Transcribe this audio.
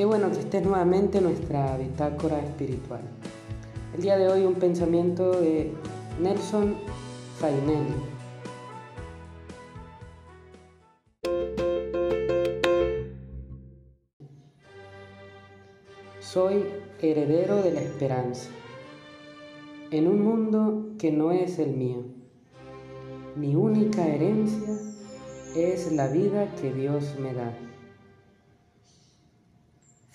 Qué bueno que estés nuevamente en nuestra bitácora espiritual. El día de hoy un pensamiento de Nelson Fainelli. Soy heredero de la esperanza en un mundo que no es el mío. Mi única herencia es la vida que Dios me da.